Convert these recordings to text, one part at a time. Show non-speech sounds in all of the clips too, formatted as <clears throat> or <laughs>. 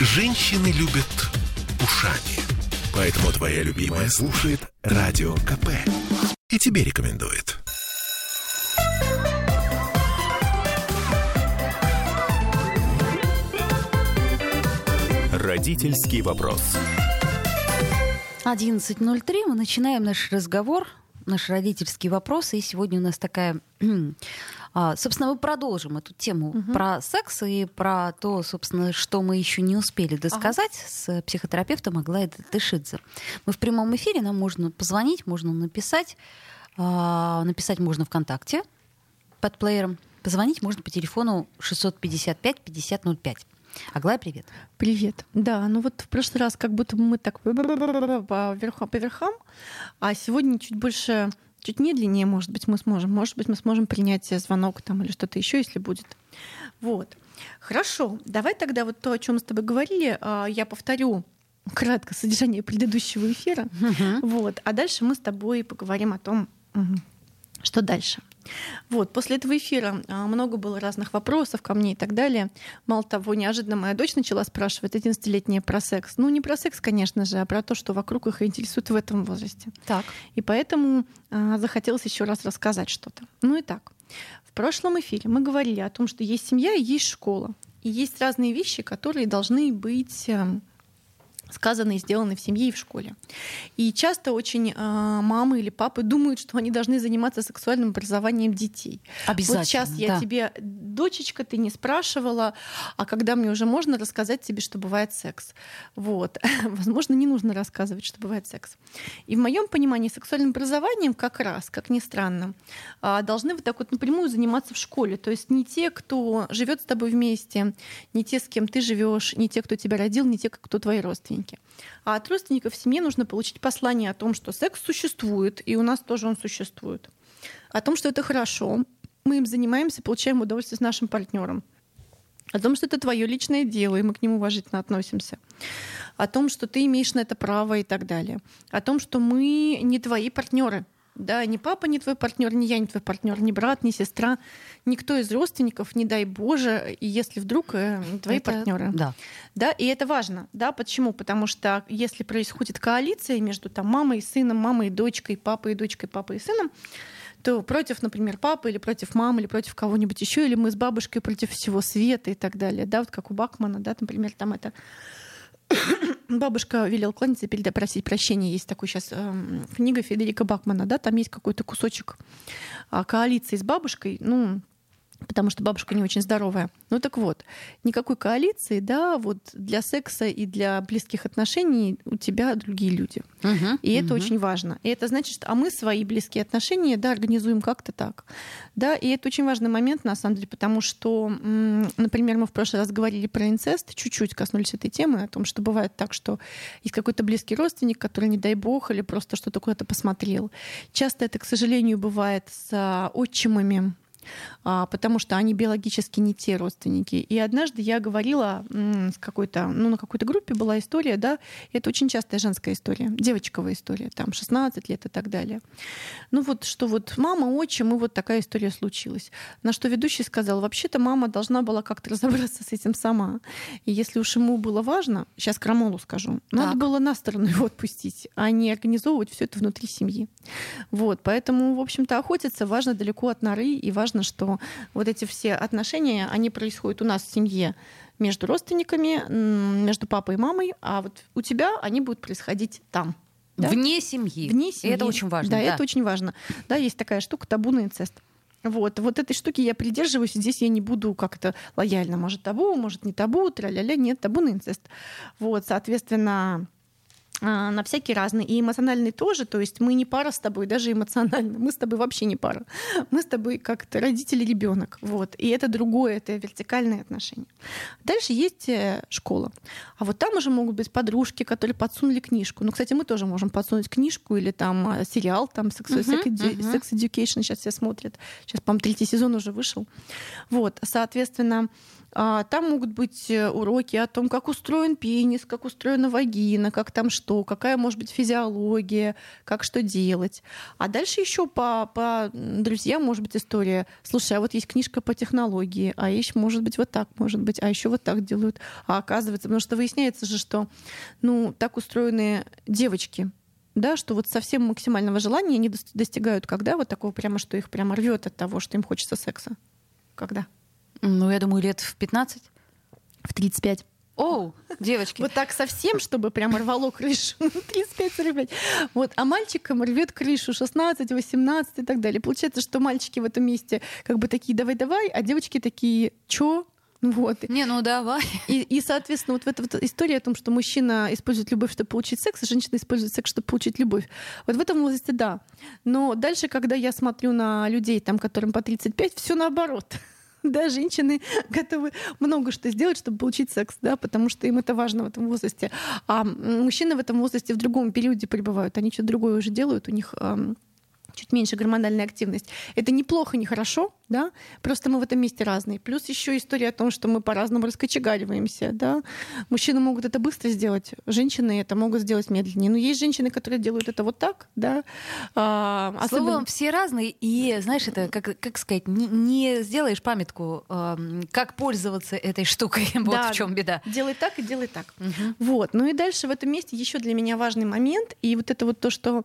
Женщины любят ушами. Поэтому твоя любимая слушает Радио КП. И тебе рекомендует. Родительский вопрос. 11.03. Мы начинаем наш разговор, наш родительский вопрос. И сегодня у нас такая... <clears throat> а, собственно, мы продолжим эту тему Мгм. про секс и про то, собственно, что мы еще не успели досказать с психотерапевтом Аглаей Тышидзе. Мы в прямом эфире, нам можно позвонить, можно написать. А, Написать можно ВКонтакте под плеером. Позвонить можно по телефону 655-5005. Аглая, привет. Привет. Да, ну вот в прошлый раз как будто мы так по верхам, по верхам, а сегодня чуть больше, чуть медленнее, может быть, мы сможем. Может быть, мы сможем принять звонок там или что-то еще, если будет. Вот. Хорошо. Давай тогда вот то, о чем мы с тобой говорили, а, я повторю кратко содержание предыдущего эфира. Вот. А дальше мы с тобой поговорим о том, что дальше. Вот, после этого эфира а, много было разных вопросов ко мне и так далее. Мало того, неожиданно моя дочь начала спрашивать 11-летняя про секс. Ну, не про секс, конечно же, а про то, что вокруг их интересует в этом возрасте. Так. И поэтому а, захотелось еще раз рассказать что-то. Ну и так. В прошлом эфире мы говорили о том, что есть семья и есть школа. И есть разные вещи, которые должны быть эм, сказаны и сделаны в семье и в школе. И часто очень э, мамы или папы думают, что они должны заниматься сексуальным образованием детей. Обязательно. Вот сейчас я да. тебе, дочечка, ты не спрашивала, а когда мне уже можно рассказать тебе, что бывает секс. Вот. <laughs> Возможно, не нужно рассказывать, что бывает секс. И в моем понимании сексуальным образованием как раз, как ни странно, а, должны вот так вот напрямую заниматься в школе. То есть не те, кто живет с тобой вместе, не те, с кем ты живешь, не те, кто тебя родил, не те, кто твои родственники. А от родственников в семье нужно получить послание о том, что секс существует, и у нас тоже он существует. О том, что это хорошо, мы им занимаемся, получаем удовольствие с нашим партнером. О том, что это твое личное дело, и мы к нему уважительно относимся. О том, что ты имеешь на это право и так далее. О том, что мы не твои партнеры. Да, ни папа не твой партнер, ни я не твой партнер, ни брат, ни сестра, никто из родственников, не дай Боже, если вдруг э, твои Это- партнеры. Да. Да, и это важно. Да, почему? Потому что если происходит коалиция между там, мамой и сыном, мамой и дочкой, папой и дочкой, папой и сыном, то против, например, папы или против мамы, или против кого-нибудь еще, или мы с бабушкой против всего света и так далее. Да, вот как у Бакмана, да, например, там это Бабушка велел кланяться и переда просить прощения. Есть такой сейчас книга Федерика Бакмана, да, там есть какой-то кусочек а, коалиции с бабушкой, ну, потому что бабушка не очень здоровая. Ну так вот, никакой коалиции, да, вот для секса и для близких отношений у тебя другие люди. Мгм, И это мгм. очень важно. И это значит, что а мы свои близкие отношения, да, организуем как-то так. Да, и это очень важный момент, на самом деле, потому что, например, мы в прошлый раз говорили про инцест, чуть-чуть коснулись этой темы, о том, что бывает так, что есть какой-то близкий родственник, который, не дай бог, или просто что-то куда-то посмотрел. Часто это, к сожалению, бывает с а, отчимами, потому что они биологически не те родственники. И однажды я говорила с какой-то, ну, на какой-то группе была история, да, это очень частая женская история, девочковая история, там 16 лет и так далее. Ну вот, что вот мама, отчим, и вот такая история случилась. На что ведущий сказал, вообще-то мама должна была как-то разобраться с этим сама. И если уж ему было важно, сейчас крамолу скажу, надо Так. было на сторону его отпустить, а не организовывать все это внутри семьи. Вот, поэтому, в общем-то, охотиться важно далеко от норы, и важно, что вот эти все отношения, они происходят у нас в семье между родственниками, между папой и мамой, а вот у тебя они будут происходить там. да? Вне семьи. Вне И семьи. это очень важно. Да, это очень важно. Да, есть такая штука табу на инцест. Вот, вот этой штуки я придерживаюсь, и здесь я не буду как-то лояльно. Может, табу, может, не табу, тра-ля-ля, нет, табу на инцест. Вот, соответственно, на всякие разные. И эмоциональный тоже. То есть мы не пара с тобой, даже эмоционально. Мы с тобой вообще не пара. Мы с тобой как-то родители ребенок. Вот. И это другое, это вертикальные отношения. Дальше есть э, школа. А вот там уже могут быть подружки, которые подсунули книжку. Ну, кстати, мы тоже можем подсунуть книжку или там э, сериал, там Sex, Мгм, Sex Edu- мгм. Sex Education сейчас все смотрят. Сейчас, по-моему, третий сезон уже вышел. Вот, соответственно, а, там могут быть э, уроки о том, как устроен пенис, как устроена вагина, как там что, какая может быть физиология, как что делать. А дальше еще по, по друзьям может быть история. Слушай, а вот есть книжка по технологии, а еще может быть вот так, может быть, а еще вот так делают. А оказывается, потому что выясняется же, что ну, так устроены девочки, да, что вот совсем максимального желания они достигают, когда вот такого прямо, что их прямо рвет от того, что им хочется секса. Когда? Ну, я думаю, лет в 15. В 35. Оу, девочки. Вот так совсем, чтобы прямо рвало крышу. <laughs> 35-45. Вот. А мальчикам рвет крышу 16, 18 и так далее. Получается, что мальчики в этом месте как бы такие давай-давай, а девочки такие, чё? Вот. Не, ну давай. И, и, соответственно, вот в эта вот история о том, что мужчина использует любовь, чтобы получить секс, а женщина использует секс, чтобы получить любовь. Вот в этом возрасте да. Но дальше, когда я смотрю на людей, там, которым по 35, все наоборот. <laughs> Да, женщины <laughs> готовы много что сделать, чтобы получить секс, да, потому что им это важно в этом возрасте. А мужчины в этом возрасте в другом периоде пребывают, они что-то другое уже делают, у них чуть меньше гормональная активность. Это неплохо, не хорошо, да, просто мы в этом месте разные. Плюс еще история о том, что мы по-разному раскочегариваемся, да. Мужчины могут это быстро сделать, женщины это могут сделать медленнее. Но есть женщины, которые делают это вот так, да. А, особенно... Словом, все разные, и, знаешь, это, как, как сказать, не, не сделаешь памятку, э, как пользоваться этой штукой, <laughs> вот да, в чем беда. Делай так и делай так. Угу. Вот. Ну и дальше в этом месте еще для меня важный момент, и вот это вот то, что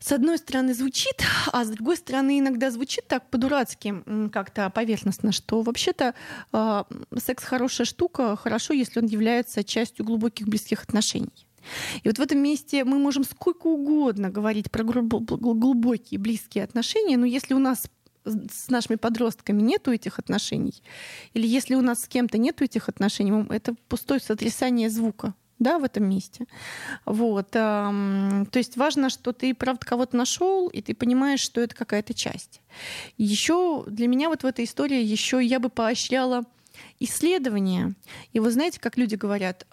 с одной стороны звучит, а с другой стороны иногда звучит так по-дурацки, как-то поверхностно, что вообще-то э, секс хорошая штука, хорошо, если он является частью глубоких близких отношений. И вот в этом месте мы можем сколько угодно говорить про глубокие близкие отношения, но если у нас с нашими подростками нету этих отношений, или если у нас с кем-то нету этих отношений, это пустое сотрясание звука да, в этом месте. Вот. То есть важно, что ты, правда, кого-то нашел, и ты понимаешь, что это какая-то часть. Еще для меня вот в этой истории еще я бы поощряла исследования. И вы знаете, как люди говорят,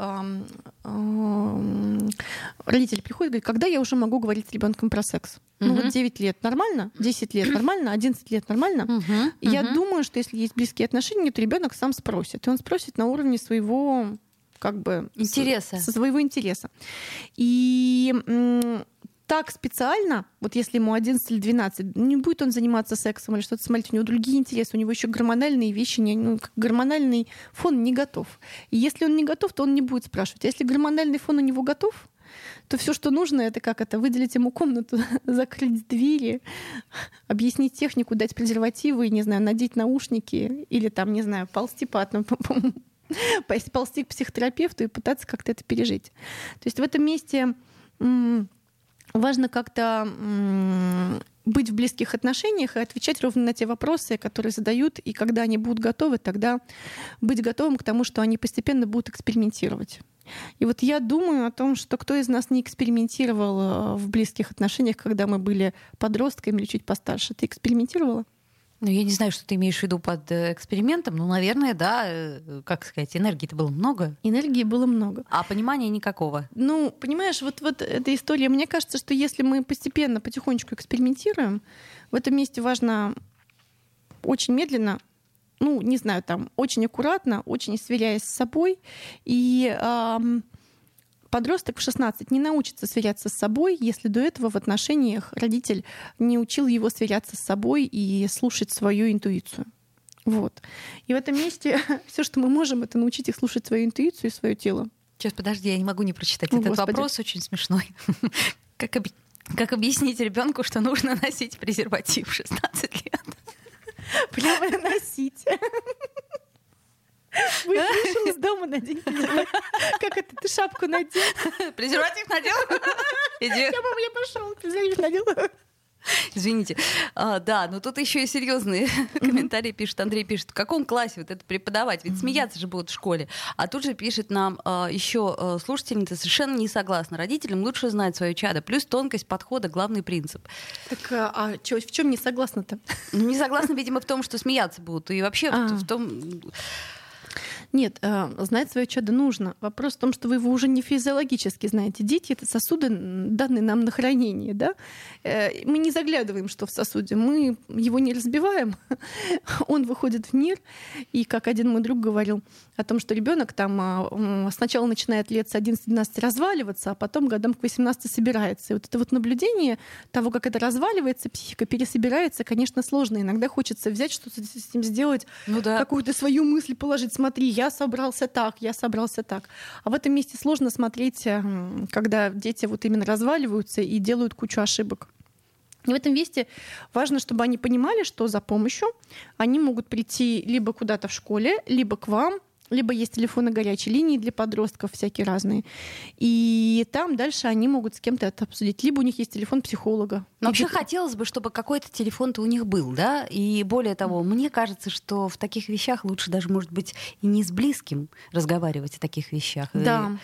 родители приходят и говорят, когда я уже могу говорить с ребенком про секс? Ну вот 9 лет нормально, 10 лет нормально, 11 лет нормально. Я думаю, что если есть близкие отношения, то ребенок сам спросит. И он спросит на уровне своего как бы интереса. Со своего интереса. И так специально, вот если ему 11 или 12, не будет он заниматься сексом или что-то смотреть, у него другие интересы, у него еще гормональные вещи, не, ну, гормональный фон не готов. И если он не готов, то он не будет спрашивать. А если гормональный фон у него готов, то все, что нужно, это как это, выделить ему комнату, <laughs> закрыть двери, объяснить технику, дать презервативы, не знаю, надеть наушники или там, не знаю, ползти по, по, по, <laughs> <laughs> ползти к психотерапевту и пытаться как-то это пережить. То есть в этом месте важно как-то быть в близких отношениях и отвечать ровно на те вопросы, которые задают, и когда они будут готовы, тогда быть готовым к тому, что они постепенно будут экспериментировать. И вот я думаю о том, что кто из нас не экспериментировал э, в близких отношениях, когда мы были подростками или чуть постарше. Ты экспериментировала? Ну, я не знаю, что ты имеешь в виду под э, экспериментом, но, наверное, да, э, как сказать, энергии-то было много. Энергии было много. А понимания никакого. Ну, понимаешь, вот, вот эта история, мне кажется, что если мы постепенно, потихонечку экспериментируем, в этом месте важно очень медленно ну, не знаю, там, очень аккуратно, очень сверяясь с собой и эм, Подросток в 16 не научится сверяться с собой, если до этого в отношениях родитель не учил его сверяться с собой и слушать свою интуицию. Вот. И в этом месте <laughs> все, что мы можем, это научить их слушать свою интуицию и свое тело. Сейчас, подожди, я не могу не прочитать О, этот Господи. вопрос, очень смешной. <laughs> Как, об... как объяснить ребенку, что нужно <laughs> носить презерватив в 16 лет? Прямо носить. Вышел из дома, надень Как это, ты шапку надел? Презерватив надел? Иди. Я, мама, я пошел, презерватив надел. Извините. А, да, но тут еще и серьезные комментарии пишет. Андрей пишет, в каком классе вот это преподавать? Ведь смеяться же будут в школе. А тут же пишет нам а, еще а, слушательница совершенно не согласна. Родителям лучше знать свое чадо. Плюс тонкость подхода главный принцип. Так а, а чё, в чем не согласна-то? Ну, не согласна, видимо, в том, что смеяться будут. И вообще а. в том Нет, э, знать свое чадо нужно. Вопрос в том, что вы его уже не физиологически знаете. Дети — это сосуды, данные нам на хранение. Да? Э, мы не заглядываем, что в сосуде. Мы его не разбиваем. <laughs> Он выходит в мир. И, как один мой друг говорил, о том, что ребенок там а, сначала начинает лет с 11-12 разваливаться, а потом годам к 18 собирается. И вот это вот наблюдение того, как это разваливается, психика пересобирается, конечно, сложно. Иногда хочется взять что-то с ним сделать, ну, да. какую-то свою мысль положить. Смотри, я собрался так, я собрался так. А в этом месте сложно смотреть, э, когда дети вот именно разваливаются и делают кучу ошибок. И в этом месте важно, чтобы они понимали, что за помощью они могут прийти либо куда-то в школе, либо к вам, либо есть телефоны горячей линии для подростков всякие разные. И там дальше они могут с кем-то это обсудить. Либо у них есть телефон психолога. Но вообще хотелось бы, чтобы какой-то телефон-то у них был, да? И более того, мне кажется, что в таких вещах лучше даже, может быть, и не с близким разговаривать о таких вещах. Да.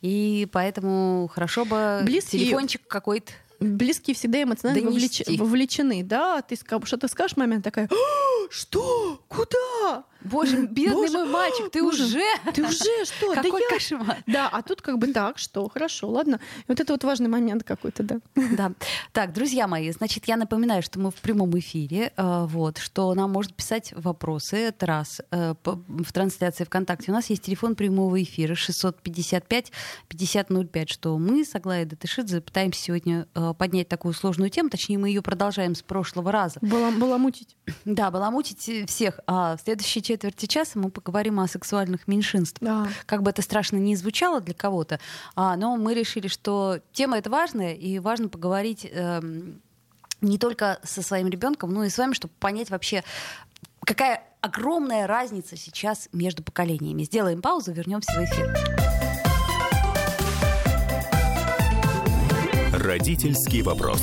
И, и поэтому хорошо бы Близкий... телефончик какой-то близкие всегда эмоционально вовлеч... вовлечены, да, ты что-то скажешь, момент такая, «А, что, куда? Боже, бедный Боже, мой мальчик, ты Боже, уже? Ты уже что? Какой да кошмар. Я... Да, а тут как бы так, что, хорошо, ладно. И вот это вот важный момент какой-то, да. Да. Так, друзья мои, значит, я напоминаю, что мы в прямом эфире, э, вот, что нам можно писать вопросы, это раз, э, в трансляции ВКонтакте. У нас есть телефон прямого эфира 655-5005, что мы с Аглаей Датышидзе пытаемся сегодня э, поднять такую сложную тему, точнее, мы ее продолжаем с прошлого раза. Баламутить. Да, баламутить всех. А в следующей четверти часа мы поговорим о сексуальных меньшинствах. Да. Как бы это страшно не звучало для кого-то, а, но мы решили, что тема эта важная, и важно поговорить э, не только со своим ребенком, но и с вами, чтобы понять вообще, какая огромная разница сейчас между поколениями. Сделаем паузу, вернемся в эфир. Родительский вопрос.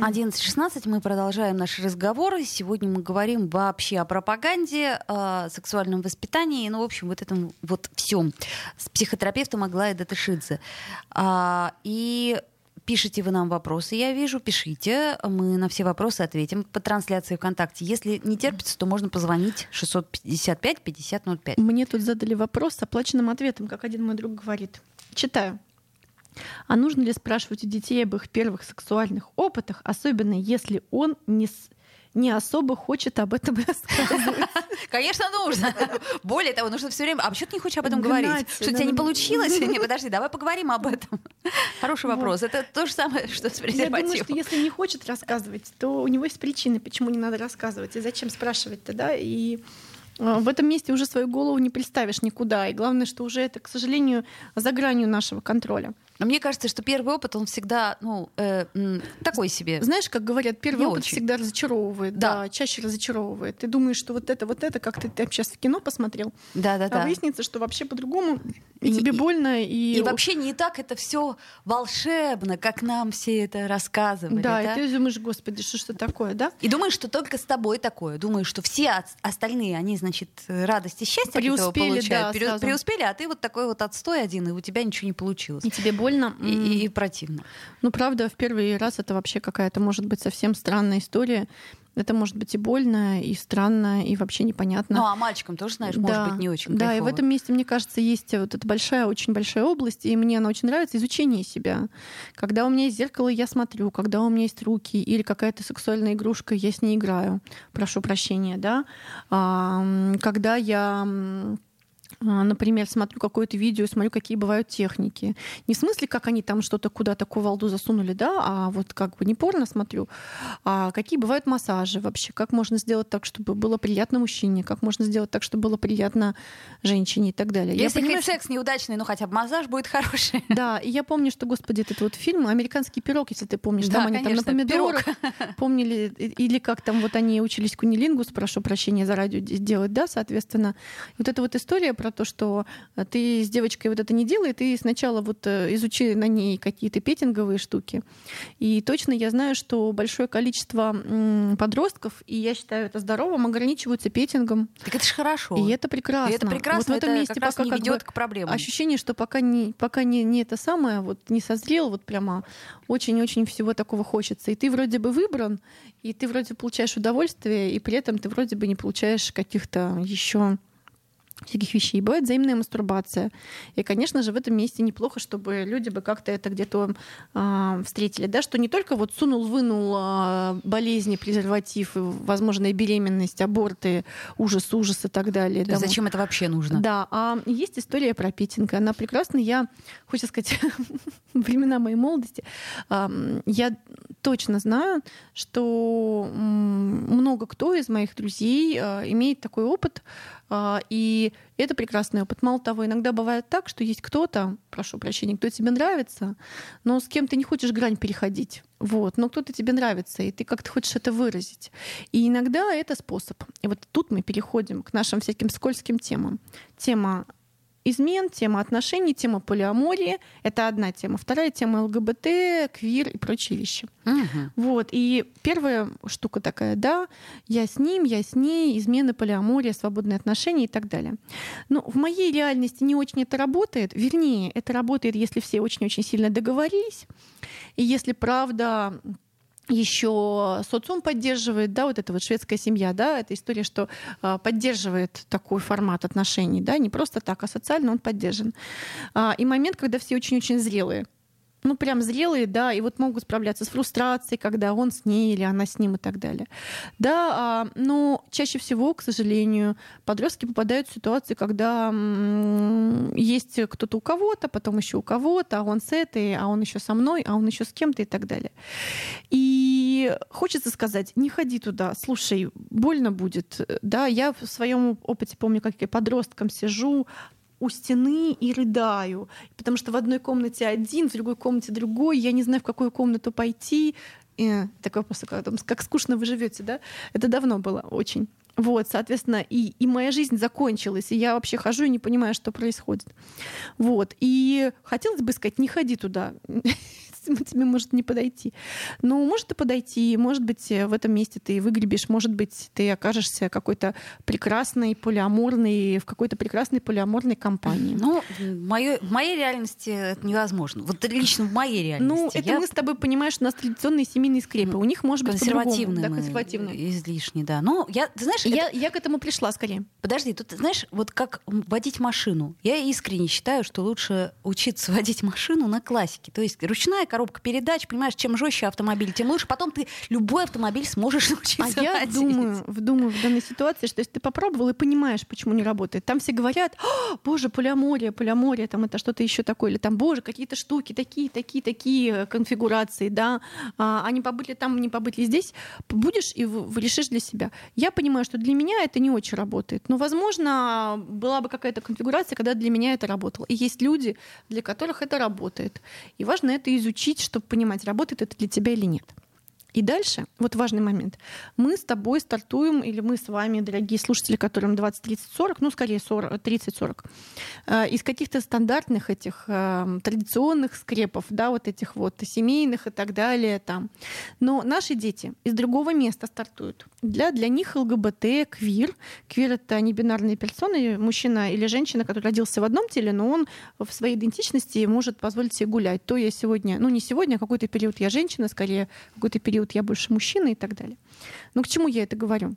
11.16 мы продолжаем наши разговоры. Сегодня мы говорим вообще о пропаганде, о сексуальном воспитании, ну, в общем, вот этом вот всем с психотерапевтом Аглая Датышидзе. А, и Пишите вы нам вопросы, я вижу, пишите. Мы на все вопросы ответим по трансляции ВКонтакте. Если не терпится, то можно позвонить 655-5005. Мне тут задали вопрос с оплаченным ответом, как один мой друг говорит. Читаю. А нужно ли спрашивать у детей об их первых сексуальных опытах, особенно если он не, не особо хочет об этом <laughs> рассказывать. Конечно, нужно. Более того, нужно все время. А почему ты не хочешь об этом говорить? Что у тебя не получилось? <laughs> Не, подожди, давай поговорим об этом. Хороший вопрос. Это то же самое, что с презервативом. Я думаю, что если не хочет рассказывать, то у него есть причины, почему не надо рассказывать. И зачем спрашивать тогда? И а, в этом месте уже свою голову не представишь никуда. И главное, что уже это, к сожалению, за гранью нашего контроля. Но мне кажется, что первый опыт, он всегда, ну, э, такой себе. Знаешь, как говорят, первый не опыт очень. всегда разочаровывает, да. да, чаще разочаровывает. Ты думаешь, что вот это, вот это, как ты, ты сейчас в кино посмотрел, да, да, а да. выяснится, что вообще по-другому, и, и тебе больно, и... И вообще не так это все волшебно, как нам все это рассказывали. Да, да? и ты думаешь, господи, что что такое, да? И думаешь, что только с тобой такое. Думаешь, что все остальные, они, значит, радость и счастье преуспели, от этого получают. Да, преуспели, а ты вот такой вот отстой один, и у тебя ничего не получилось. И тебе больно. И, и, и противно. Ну, правда, в первый раз это вообще какая-то, может быть, совсем странная история. Это может быть и больно, и странно, и вообще непонятно. Ну, а мальчикам тоже, знаешь, да, может быть не очень Да, кайфово. и в этом месте, мне кажется, есть вот эта большая, очень большая область, и мне она очень нравится, изучение себя. Когда у меня есть зеркало, я смотрю, когда у меня есть руки или какая-то сексуальная игрушка, я с ней играю. Прошу прощения, да. Когда я например, смотрю какое-то видео, смотрю, какие бывают техники. Не в смысле, как они там что-то куда-то кувалду засунули, да, а вот как бы не порно смотрю, а какие бывают массажи вообще, как можно сделать так, чтобы было приятно мужчине, как можно сделать так, чтобы было приятно женщине и так далее. Если я понимаю, секс неудачный, ну хотя бы массаж будет хороший. Да, и я помню, что, господи, этот вот фильм «Американский пирог», если ты помнишь, да, там они конечно, там на помидорах пирог. <laughs> помнили, или как там вот они учились кунилингус, прошу прощения за радио делать, да, соответственно. Вот эта вот история про то, что э, ты с девочкой вот это не делай, ты сначала вот э, изучи на ней какие-то петинговые штуки. И точно я знаю, что большое количество подростков, и я считаю это здоровым, ограничиваются петингом. Так это же хорошо. И это прекрасно. И это прекрасно. Вот в этом месте как пока не ведет к проблемам. Ощущение, что пока не, пока не, не это самое, вот не созрел, вот прямо очень-очень всего такого хочется. И ты вроде бы выбран, и ты вроде получаешь удовольствие, и при этом ты вроде бы не получаешь каких-то еще всяких вещей. Бывает взаимная мастурбация. И, конечно же, в этом месте неплохо, чтобы люди бы как-то это где-то э, встретили. Да? Что не только вот сунул, вынул э, болезни, презерватив, возможная беременность, аборты, ужас, ужас и так далее. Да? Зачем это вообще нужно? Да, а есть история про питинг. Она прекрасная. Я, хочу сказать, <laughs> времена моей молодости, э, я точно знаю, что много кто из моих друзей э, имеет такой опыт, а, и это прекрасный опыт. Мало того, иногда бывает так, что есть кто-то, прошу прощения, кто тебе нравится, но с кем ты не хочешь грань переходить. Вот, но кто-то тебе нравится, и ты как-то хочешь это выразить. И иногда это способ. И вот тут мы переходим к нашим всяким скользким темам. Тема измен, тема отношений, тема полиамории. Это одна тема. Вторая тема ЛГБТ, квир и прочие вещи. Угу. Вот. И первая штука такая, да, я с ним, я с ней, измены, полиамория, свободные отношения и так далее. Но в моей реальности не очень это работает. Вернее, это работает, если все очень-очень сильно договорились. И если правда еще социум поддерживает, да, вот эта вот шведская семья, да, это история, что э, поддерживает такой формат отношений, да, не просто так, а социально он поддержан. А, и момент, когда все очень-очень зрелые ну, прям зрелые, да, и вот могут справляться с фрустрацией, когда он с ней или она с ним и так далее. Да, а, но чаще всего, к сожалению, подростки попадают в ситуации, когда есть кто-то у кого-то, потом еще у кого-то, а он с этой, а он еще со мной, а он еще с кем-то и так далее. И хочется сказать, не ходи туда, слушай, больно будет. Да, я в своем опыте помню, как я подростком сижу, у стены и рыдаю, потому что в одной комнате один, в другой комнате другой, я не знаю, в какую комнату пойти. И вопрос, как скучно вы живете, да? Это давно было очень. Вот, соответственно, и, и моя жизнь закончилась, и я вообще хожу и не понимаю, что происходит. Вот, и хотелось бы сказать, не ходи туда. <laughs> тебе может не подойти. Но может и подойти, может быть, в этом месте ты выгребешь, может быть, ты окажешься какой-то прекрасной, полиаморной, в какой-то прекрасной полиаморной компании. Ну, в моей, в моей реальности это невозможно. Вот лично в моей реальности. Ну, это я... мы с тобой понимаем, что у нас традиционные семейные скрепы. У них может быть консервативные. Да, консервативные. Излишне, да. Ну, я, ты знаешь... Я, это... я к этому пришла скорее. Подожди, тут, знаешь, вот как водить машину. Я искренне считаю, что лучше учиться <laughs> водить машину на классике. То есть ручная коробка передач, понимаешь, чем жестче автомобиль, тем лучше. Потом ты любой автомобиль сможешь <laughs> научиться А я водить. думаю, думаю в данной ситуации, что если ты попробовал и понимаешь, почему не работает, там все говорят, боже, полиамория, полиамория, там это что-то еще такое, или там, боже, какие-то штуки, такие, такие, такие конфигурации, да, а, а не побыть ли там, не побыть ли здесь, будешь и решишь для себя. Я понимаю, что для меня это не очень работает. Но, возможно, была бы какая-то конфигурация, когда для меня это работало. И есть люди, для которых это работает. И важно это изучить, чтобы понимать, работает это для тебя или нет. И дальше, вот важный момент, мы с тобой стартуем, или мы с вами, дорогие слушатели, которым 20, 30, 40, ну, скорее 30-40, э, из каких-то стандартных этих э, традиционных скрепов, да, вот этих вот семейных и так далее там. Но наши дети из другого места стартуют. Для, для них ЛГБТ, квир. Квир — это не бинарные персоны, мужчина или женщина, который родился в одном теле, но он в своей идентичности может позволить себе гулять. То я сегодня, ну не сегодня, а какой-то период я женщина, скорее какой-то период период я больше мужчина и так далее. Но к чему я это говорю?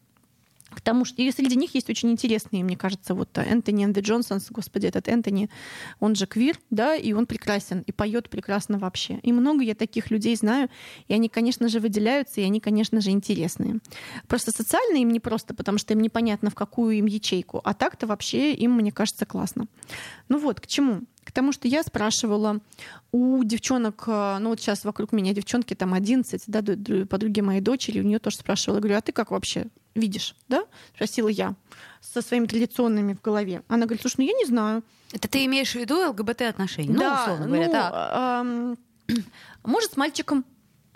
К тому, что и среди них есть очень интересные, мне кажется, вот Энтони Энди Джонсонс, господи, этот Энтони, он же квир, да, и он прекрасен, и поет прекрасно вообще. И много я таких людей знаю, и они, конечно же, выделяются, и они, конечно же, интересные. Просто социально им не просто, потому что им непонятно, в какую им ячейку, а так-то вообще им, мне кажется, классно. Ну вот, к чему? К тому, что я спрашивала у девчонок, э, ну вот сейчас вокруг меня девчонки там 11, да, подруги моей дочери, у нее тоже спрашивала, говорю, а ты как вообще видишь, да? Спросила я со своими традиционными в голове. Она говорит, слушай, ну я не знаю. Это ты имеешь в виду ЛГБТ отношения? Ну, да, условно говоря, ну, да. Эм, <clears throat> может, с мальчиком,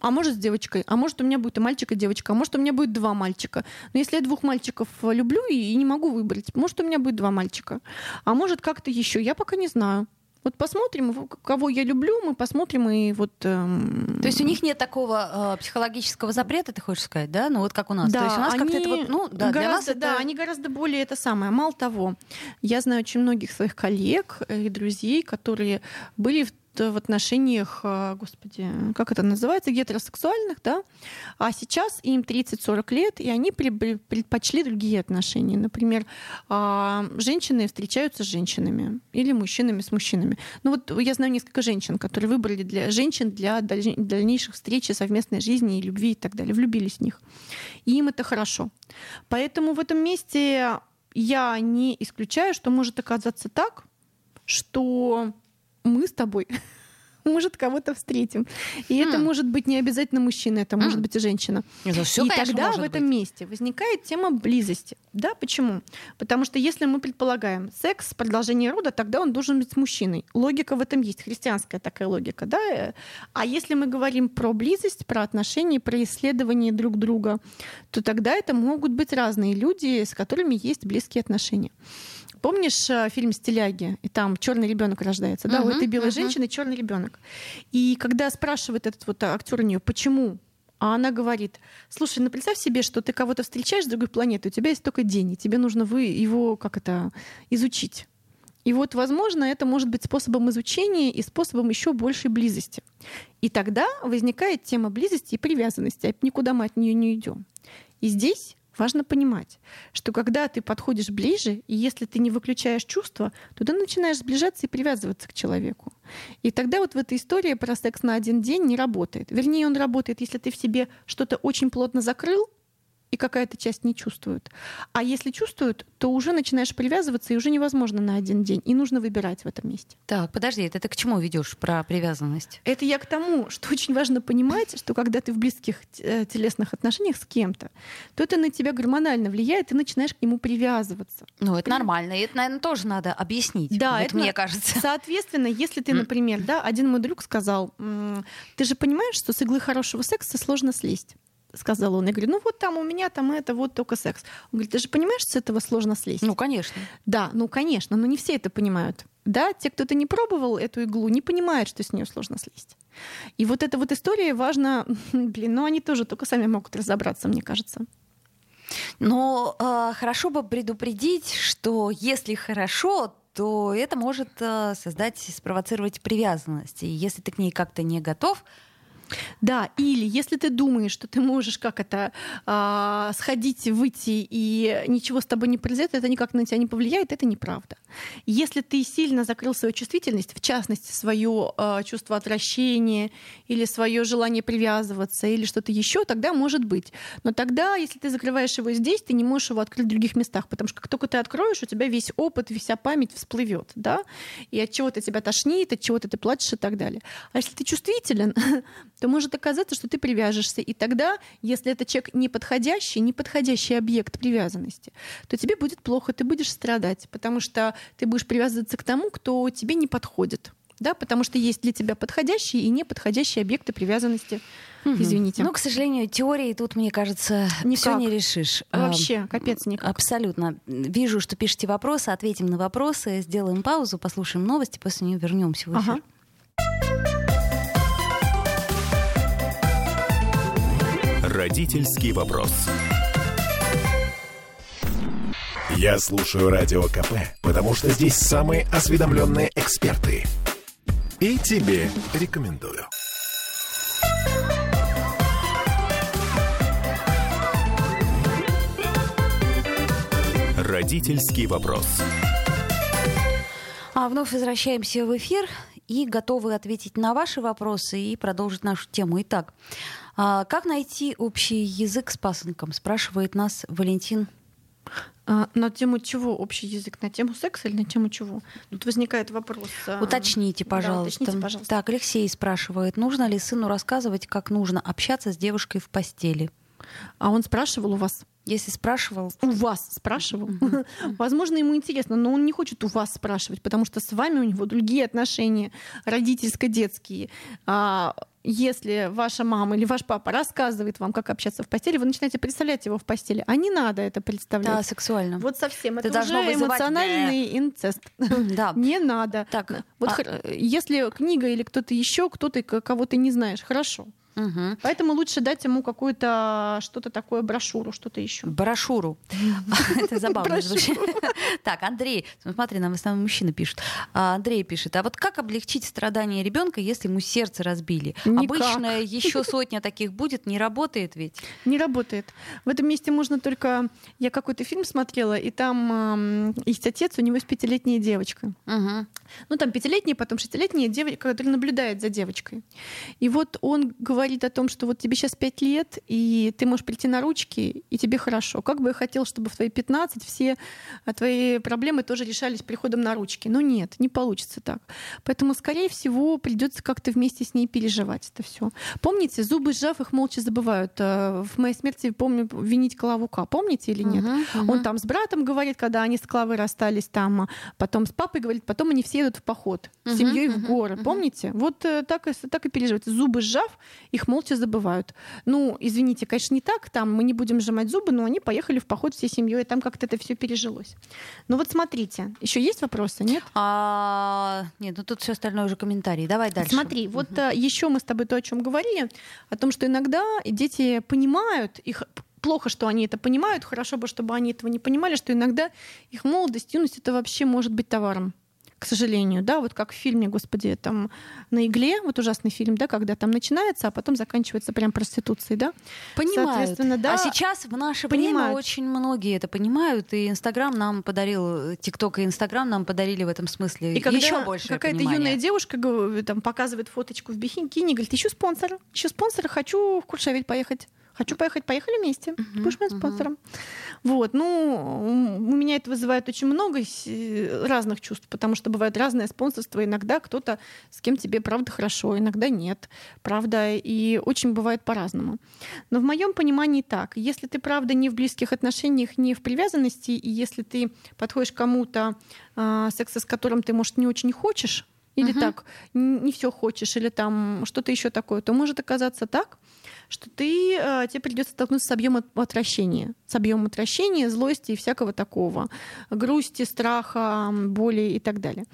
а может с девочкой, а может у меня будет и мальчик, и девочка, а может у меня будет два мальчика. Но если я двух мальчиков люблю и, и не могу выбрать, может у меня будет два мальчика, а может как-то еще, я пока не знаю. Вот посмотрим, кого я люблю, мы посмотрим и вот. Эм... То есть у них нет такого э, психологического запрета, ты хочешь сказать, да? Ну вот как у нас. Да, То есть у нас они как-то это вот, ну да, гораздо, для нас это... да, они гораздо более это самое. Мало того, я знаю очень многих своих коллег и друзей, которые были в в отношениях, а, господи, как это называется, гетеросексуальных, да, а сейчас им 30-40 лет, и они предпочли другие отношения. Например, а, женщины встречаются с женщинами или мужчинами с мужчинами. Ну вот я знаю несколько женщин, которые выбрали для женщин для дальнейших встреч, совместной жизни и любви и так далее, влюбились в них. И им это хорошо. Поэтому в этом месте я не исключаю, что может оказаться так, что мы с тобой <laughs> может, кого-то встретим. И mm. это может быть не обязательно мужчина, это mm. может быть и женщина. Это все, и конечно, тогда в этом быть. месте возникает тема близости. Да, почему? Потому что если мы предполагаем секс, продолжение рода, тогда он должен быть с мужчиной. Логика в этом есть, христианская такая логика. Да? А если мы говорим про близость, про отношения, про исследование друг друга, то тогда это могут быть разные люди, с которыми есть близкие отношения. Помнишь э, фильм «Стиляги»? И там черный ребенок рождается. Да, у этой белой женщины черный ребенок. И когда спрашивает этот вот актер у нее, почему а она говорит, слушай, ну представь себе, что ты кого-то встречаешь с другой планеты, у тебя есть только день, и тебе нужно вы его как это изучить. И вот, возможно, это может быть способом изучения и способом еще большей близости. И тогда возникает тема близости и привязанности, а никуда мы от нее не идем. И здесь Важно понимать, что когда ты подходишь ближе, и если ты не выключаешь чувства, то ты начинаешь сближаться и привязываться к человеку. И тогда вот в этой истории про секс на один день не работает. Вернее, он работает, если ты в себе что-то очень плотно закрыл, и какая-то часть не чувствует. А если чувствуют, то уже начинаешь привязываться, и уже невозможно на один день. И нужно выбирать в этом месте. Так, подожди, это ты к чему ведешь про привязанность? Это я к тому, что очень важно понимать, что когда ты в близких э, телесных отношениях с кем-то, то это на тебя гормонально влияет, и начинаешь к нему привязываться. Ну, это нормально. И это, наверное, тоже надо объяснить. Да, вот это мне кажется. Соответственно, если ты, например, да, один мой друг сказал, ты же понимаешь, что с иглы хорошего секса сложно слезть сказал он. Я говорю, ну вот там у меня там это вот только секс. Он говорит, ты же понимаешь, с этого сложно слезть? Ну, конечно. Да, ну, конечно, но не все это понимают. Да, те, кто-то не пробовал эту иглу, не понимают, что с нее сложно слезть. И вот эта вот история важна, <laughs> блин, ну они тоже только сами могут разобраться, мне кажется. Но э, хорошо бы предупредить, что если хорошо, то это может э, создать, спровоцировать привязанность. И если ты к ней как-то не готов, да, или если ты думаешь, что ты можешь как это э, сходить, выйти и ничего с тобой не произойдет, это никак на тебя не повлияет, это неправда. Если ты сильно закрыл свою чувствительность, в частности свое э, чувство отвращения или свое желание привязываться или что-то еще, тогда может быть. Но тогда, если ты закрываешь его здесь, ты не можешь его открыть в других местах, потому что как только ты откроешь, у тебя весь опыт, вся память всплывет, да, и от чего-то тебя тошнит, от чего-то ты плачешь и так далее. А если ты чувствителен, <laughs> то может оказаться, что ты привяжешься. И тогда, если это человек неподходящий, неподходящий объект привязанности, то тебе будет плохо, ты будешь страдать, потому что ты будешь привязываться к тому, кто тебе не подходит. Да, потому что есть для тебя подходящие и неподходящие объекты привязанности. Угу. Извините. Ну, к сожалению, теории тут, мне кажется, все не решишь. Вообще, капец никак. Абсолютно. Вижу, что пишете вопросы, ответим на вопросы, сделаем паузу, послушаем новости, после нее вернемся в эфир. Ага. Родительский вопрос. Я слушаю радио КП, потому что здесь самые осведомленные эксперты. И тебе рекомендую. Родительский вопрос. А вновь возвращаемся в эфир и готовы ответить на ваши вопросы и продолжить нашу тему. Итак, а как найти общий язык с пасынком, спрашивает нас Валентин. А, на тему чего общий язык? На тему секса или на тему чего? Тут возникает вопрос. А, уточните, пожалуйста. Да, уточните, пожалуйста. Так, Алексей спрашивает, нужно ли сыну рассказывать, как нужно общаться с девушкой в постели? А он спрашивал у вас? Если спрашивал. У вас спрашивал. <laughs> Возможно, ему интересно, но он не хочет у вас спрашивать, потому что с вами у него другие отношения, родительско-детские. А, если ваша мама или ваш папа рассказывает вам, как общаться в постели, вы начинаете представлять его в постели. А не надо это представлять. Да, сексуально. Вот совсем. Это Это, уже вызывать эмоциональный инцест. <laughs> Да. Не надо. Так, Вот а- если книга или кто-то еще, кто-то, к- кого ты не знаешь, хорошо. Мгм. Поэтому лучше дать ему какую-то что-то такое, брошюру, что-то еще. Брошюру. <laughs> Это забавно звучит. <laughs> Так, Андрей, смотри, нам в основном мужчины пишут. А, Андрей пишет, а вот как облегчить страдания ребенка, если ему сердце разбили? Обычно еще сотня таких будет, не работает ведь. Не работает. В этом месте можно только... Я какой-то фильм смотрела, и там ам, есть отец, у него есть пятилетняя девочка. Ну, там пятилетняя, потом шестилетняя девочка, которая наблюдает за девочкой. И вот он говорит о том, что вот тебе сейчас пять лет, и ты можешь прийти на ручки, и тебе хорошо. Как бы я хотел, чтобы в твои 15 все а, твои проблемы тоже решались приходом на ручки. Но нет, не получится так. Поэтому, скорее всего, придется как-то вместе с ней переживать это все. Помните, зубы сжав, их молча забывают. Э, В моей смерти помню винить Клавука. Помните или нет? Мгм, мгм. Он там с братом говорит, когда они с Клавой расстались, там, а, потом с папой говорит, потом они все идут в поход с Мгм, семьей в мгм, горы. мгм. Помните? Вот э, так, и, так и переживают. Зубы сжав, их молча забывают. Ну, извините, конечно, не так, там мы не будем сжимать зубы, но они поехали в поход всей семьей, и там как-то это все пережилось. Ну вот смотрите, еще есть вопросы, нет? А, Нет, ну тут все остальное уже комментарии. Давай дальше. Смотри, вот еще мы с тобой то, о чем говорили, о том, что иногда дети понимают, их плохо, что они это понимают, хорошо бы, чтобы они этого не понимали, что иногда их молодость, юность это вообще может быть товаром. К сожалению, да, вот как в фильме, господи, там на игле, вот ужасный фильм, да, когда там начинается, а потом заканчивается прям проституцией, да. Понимают. Соответственно, да. А сейчас в наше время понимают. очень многие это понимают, и Инстаграм нам подарил, ТикТок и Инстаграм нам подарили в этом смысле И когда еще больше какая-то юная девушка там показывает фоточку в бикини, говорит, ищу спонсора, ищу спонсора, хочу в Куршавель поехать. Хочу поехать, поехали вместе. Будешь моим спонсором. Вот, ну, у меня это вызывает очень много с- разных чувств, потому что бывает разное спонсорство. Иногда кто-то с кем тебе правда хорошо, иногда нет, правда, и очень бывает по-разному. Но в моем понимании так, если ты правда не в близких отношениях, не в привязанности, и если ты подходишь к кому-то, а, секса с которым ты, может, не очень хочешь, или Мгм. так, не все хочешь, или там что-то еще такое, то может оказаться так, что ты, э, тебе придется столкнуться с объемом отвращения, с объемом отвращения, злости и всякого такого, грусти, страха, боли и так далее.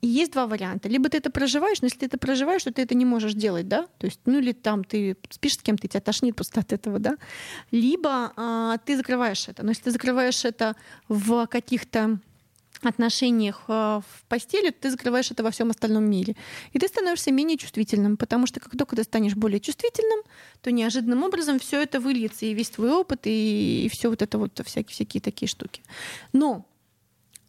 И есть два варианта. Либо ты это проживаешь, но если ты это проживаешь, то ты это не можешь делать, да? То есть, ну или там ты спишь с кем-то, тебя тошнит просто от этого, да? Либо а, ты закрываешь это. Но если ты закрываешь это в каких-то отношениях э, в постели, ты закрываешь это во всем остальном мире. И ты становишься менее чувствительным, потому что как только ты станешь более чувствительным, то неожиданным образом все это выльется, и весь твой опыт, и, все вот это вот всякие, всякие такие штуки. Но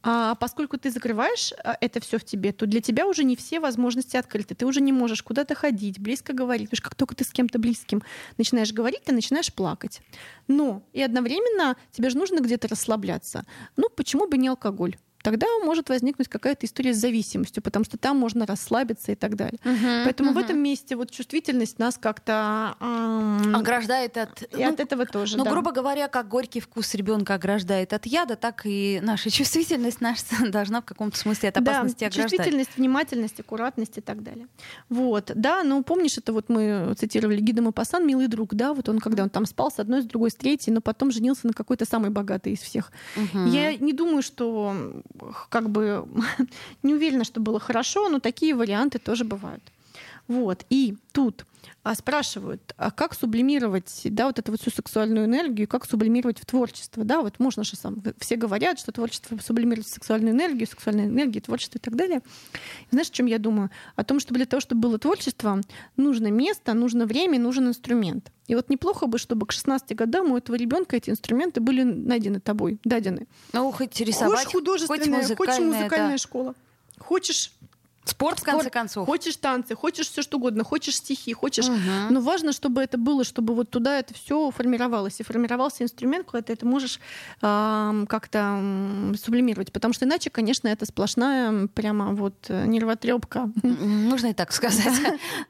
а поскольку ты закрываешь а, это все в тебе, то для тебя уже не все возможности открыты. Ты уже не можешь куда-то ходить, близко говорить. Потому что как только ты с кем-то близким начинаешь говорить, ты начинаешь плакать. Но и одновременно тебе же нужно где-то расслабляться. Ну, почему бы не алкоголь? Тогда может возникнуть какая-то история с зависимостью, потому что там можно расслабиться и так далее. Мгм, Поэтому в мгм. этом месте вот чувствительность нас как-то ам, ограждает от... и от этого тоже. Ну, да. грубо говоря, как горький вкус ребенка ограждает от яда, так и наша чувствительность <laughs> наша должна в каком-то смысле от опасности да, ограждать. чувствительность, внимательность, аккуратность и так далее. Вот, да, ну помнишь, это вот мы цитировали Гида Мапасан, милый друг, да, вот он, когда он там спал с одной, с другой, с третьей, но потом женился на какой-то самой богатой из всех. Мгм. Я не думаю, что как бы <laughs> не уверена, что было хорошо, но такие варианты тоже бывают. Вот. И тут а, спрашивают, а как сублимировать, да, вот эту вот всю сексуальную энергию, как сублимировать в творчество, да, вот можно же сам, все говорят, что творчество сублимирует сексуальную энергию, сексуальная энергия, творчество и так далее. Знаешь, о чем я думаю? О том, что для того, чтобы было творчество, нужно место, нужно время, нужен инструмент. И вот неплохо бы, чтобы к 16 годам у этого ребенка эти инструменты были найдены тобой, дадены. Ну, хоть рисовать, Хочешь художественная, хоть музыкальная, хочешь музыкальная да. школа. Хочешь Спорт, в конце концов. Хочешь танцы, хочешь все что угодно, хочешь стихи, хочешь. Мгм. Но важно, чтобы это было, чтобы вот туда это все формировалось. И формировался инструмент, куда ты это можешь ам, как-то ам, сублимировать. Потому что иначе, конечно, это сплошная прямо вот э, нервотрепка. Можно и так сказать.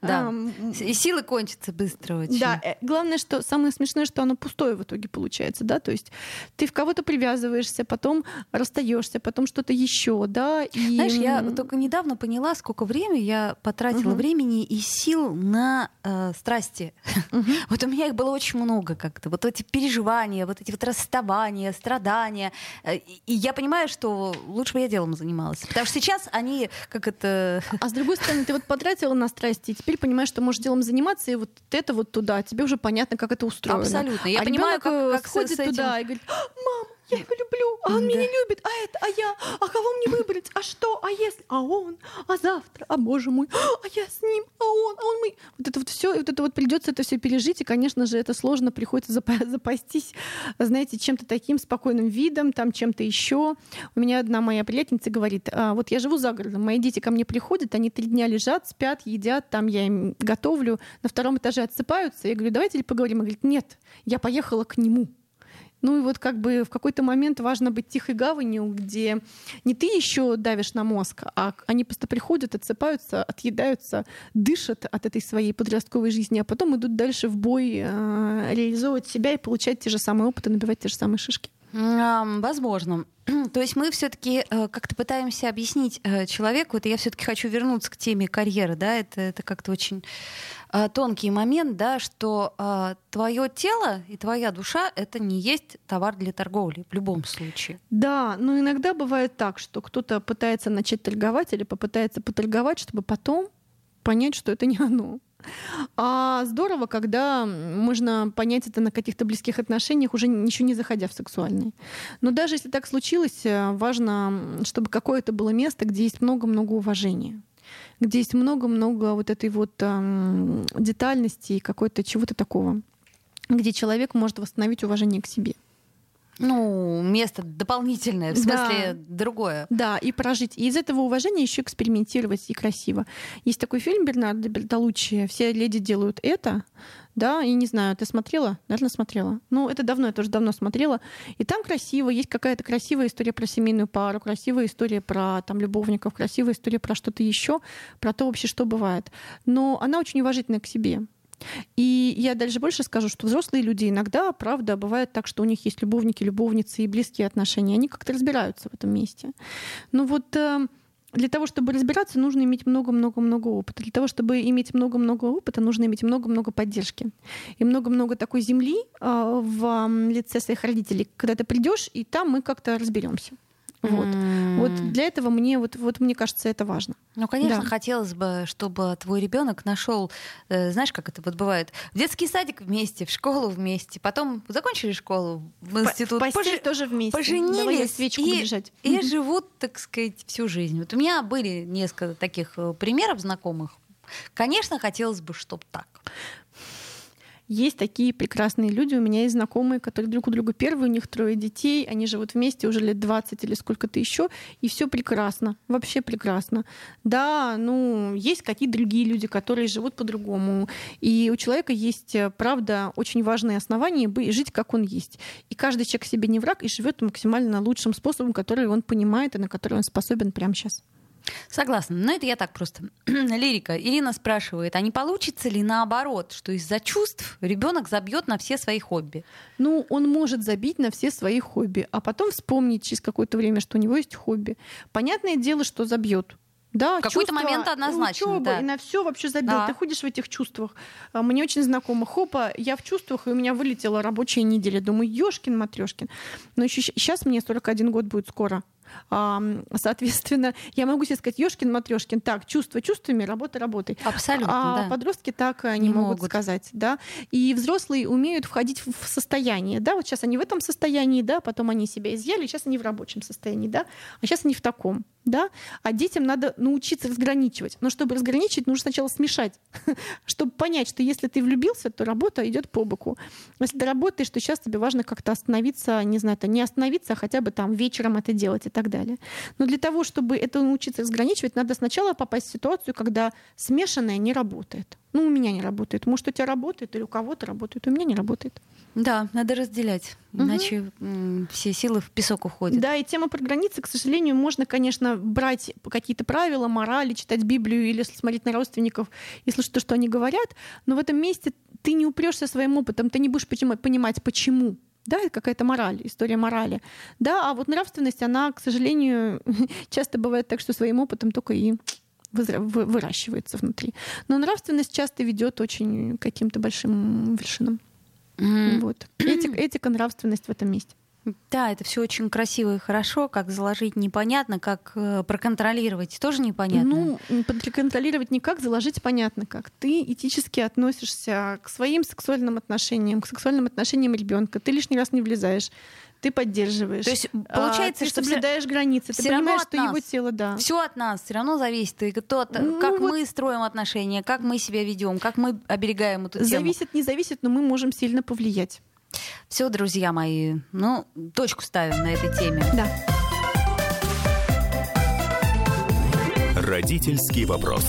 Да. <laughs> И силы кончатся быстро очень. Да, э, главное, что самое смешное, что оно пустое в итоге получается, да, то есть ты в кого-то привязываешься, потом расстаешься, потом что-то еще, да, Знаешь, я только недавно поняла, поняла, сколько времени я потратила Мгм. времени и сил на э, страсти. Мгм. <laughs> Вот у меня их было очень много как-то. Вот эти переживания, вот эти вот расставания, страдания. Э, И и я понимаю, что лучше бы я делом занималась. Потому что сейчас они, как это... <laughs> А с другой стороны, ты вот потратила на страсти, и теперь понимаешь, что можешь делом заниматься, и вот это вот туда, тебе уже понятно, как это устроено. Абсолютно. Я а понимаю, как, э, как сходит с этим- туда и говорит, «А, мам, я его люблю, а он меня Да. не любит, а это, а я, а кого мне выбрать, а что, а если, а он, а завтра, а боже мой, а я с ним, а он, а он мой. Вот это вот все, вот это вот придется это все пережить, и, конечно же, это сложно, приходится запа- запастись, знаете, чем-то таким спокойным видом, там чем-то еще. У меня одна моя приятельница говорит, «А, вот я живу за городом, мои дети ко мне приходят, они три дня лежат, спят, едят, там я им готовлю, на втором этаже отсыпаются. Я говорю, давайте ли поговорим? Она говорит, нет, я поехала к нему. Ну и вот как бы в какой-то момент важно быть тихой гаванью, где не ты еще давишь на мозг, а они просто приходят, отсыпаются, отъедаются, дышат от этой своей подростковой жизни, а потом идут дальше в бой э, реализовывать себя и получать те же самые опыты, набивать те же самые шишки. Возможно. <clears throat> То есть мы все-таки как-то пытаемся объяснить э, человеку, это я все-таки хочу вернуться к теме карьеры, да, это, это как-то очень э, тонкий момент, да, что твое тело и твоя душа это не есть товар для торговли в любом случае. Да, но иногда бывает так, что кто-то пытается начать торговать или попытается поторговать, чтобы потом понять, что это не оно. А здорово, когда можно понять это на каких-то близких отношениях, уже ничего не заходя в сексуальные. Но даже если так случилось, э, важно, чтобы какое-то было место, где есть много-много уважения где есть много-много вот этой вот эм, детальности и какой-то чего-то такого, где человек может восстановить уважение к себе. Ну, место дополнительное, в смысле Да. другое. Да, и прожить. И из этого уважения еще экспериментировать и красиво. Есть такой фильм Бернардо Бертолуччи «Все леди делают это». Да, и не знаю, ты смотрела? Наверное, смотрела. Ну, это давно, я тоже давно смотрела. И там красиво, есть какая-то красивая история про семейную пару, красивая история про там любовников, красивая история про что-то еще, про то вообще, что бывает. Но она очень уважительная к себе. И я дальше больше скажу, что взрослые люди иногда, правда, бывает так, что у них есть любовники, любовницы и близкие отношения. Они как-то разбираются в этом месте. Но вот э, для того, чтобы разбираться, нужно иметь много-много-много опыта. Для того, чтобы иметь много-много опыта, нужно иметь много-много поддержки. И много-много такой земли э, в лице своих родителей, когда ты придешь, и там мы как-то разберемся. Вот. М. Вот для этого мне, вот, вот мне кажется, это важно. Ну, конечно, Да. хотелось бы, чтобы твой ребенок нашел, э, знаешь, как это вот бывает, в детский садик вместе, в школу вместе, потом закончили школу, в институт, По- постель тоже вместе. поженились Давай я свечку и, держать. и живут, так сказать, всю жизнь. Вот у меня были несколько таких э, примеров знакомых. Конечно, хотелось бы, чтобы так. Есть такие прекрасные люди. У меня есть знакомые, которые друг у друга первые, у них трое детей, они живут вместе уже лет 20 или сколько-то еще, и все прекрасно, вообще прекрасно. Да, ну, есть какие-то другие люди, которые живут по-другому. И у человека есть, э, правда, очень важные основания жить, как он есть. И каждый человек себе не враг и живет максимально лучшим способом, который он понимает и на который он способен прямо сейчас. Согласна. Но это я так просто. <clears throat> Лирика. Ирина спрашивает, а не получится ли наоборот, что из-за чувств ребенок забьет на все свои хобби? Ну, он может забить на все свои хобби, а потом вспомнить через какое-то время, что у него есть хобби. Понятное дело, что забьет. Да, В какой-то момент однозначно, учёба, да. И на все вообще забил. Да. Ты ходишь в этих чувствах. А, Мне очень знакомо. Хопа, я в чувствах, и у меня вылетела рабочая неделя. Думаю, Ёшкин, Матрешкин. Но еще сейчас мне 41 год будет скоро. Соответственно, я могу себе сказать, Ёшкин, Матрешкин, так, чувства чувствами, работа работой. Абсолютно, А да. подростки так э, не, Не могут, могут. сказать, да. И взрослые умеют входить в состояние, да. Вот сейчас они в этом состоянии, да, потом они себя изъяли, сейчас они в рабочем состоянии, да, а сейчас они в таком, да. А детям надо научиться разграничивать. Но чтобы разграничить, нужно сначала смешать, <laughs> чтобы понять, что если ты влюбился, то работа идет по боку. Если ты работаешь, то сейчас тебе важно как-то остановиться, не знаю, это не остановиться, а хотя бы там вечером это делать и так далее. Но для того, чтобы это научиться разграничивать, надо сначала попасть в ситуацию, когда смешанное не работает. Ну, у меня не работает. Может, у тебя работает, или у кого-то работает, у меня не работает. Да, надо разделять, Мгм. иначе все силы в песок уходят. Да, и тема про границы, к сожалению, можно, конечно, брать какие-то правила, морали, читать Библию или смотреть на родственников и слушать то, что они говорят, но в этом месте ты не упрешься своим опытом, ты не будешь понимать, почему. Да, это какая-то мораль, история морали. Да, а вот нравственность, она, к сожалению, <laughs> часто бывает так, что своим опытом только и выращивается внутри. Но нравственность часто ведет очень каким-то большим вершинам. Mm-hmm. Вот. Этика, этика, нравственность в этом месте. Да, это все очень красиво и хорошо. Как заложить непонятно, как э, проконтролировать тоже непонятно. Ну, проконтролировать никак, заложить понятно, как ты этически относишься к своим сексуальным отношениям, к сексуальным отношениям ребенка. Ты лишний раз не влезаешь ты поддерживаешь. То есть получается, а, ты что соблюдаешь границы, ты понимаешь, что нас, его тело, да. Все от нас, все равно зависит. И кто, ну, как вот мы строим отношения, как мы себя ведем, как мы оберегаем эту тему. Зависит, не зависит, но мы можем сильно повлиять. Все, друзья мои, ну, точку ставим на этой теме. Да. Родительский вопрос.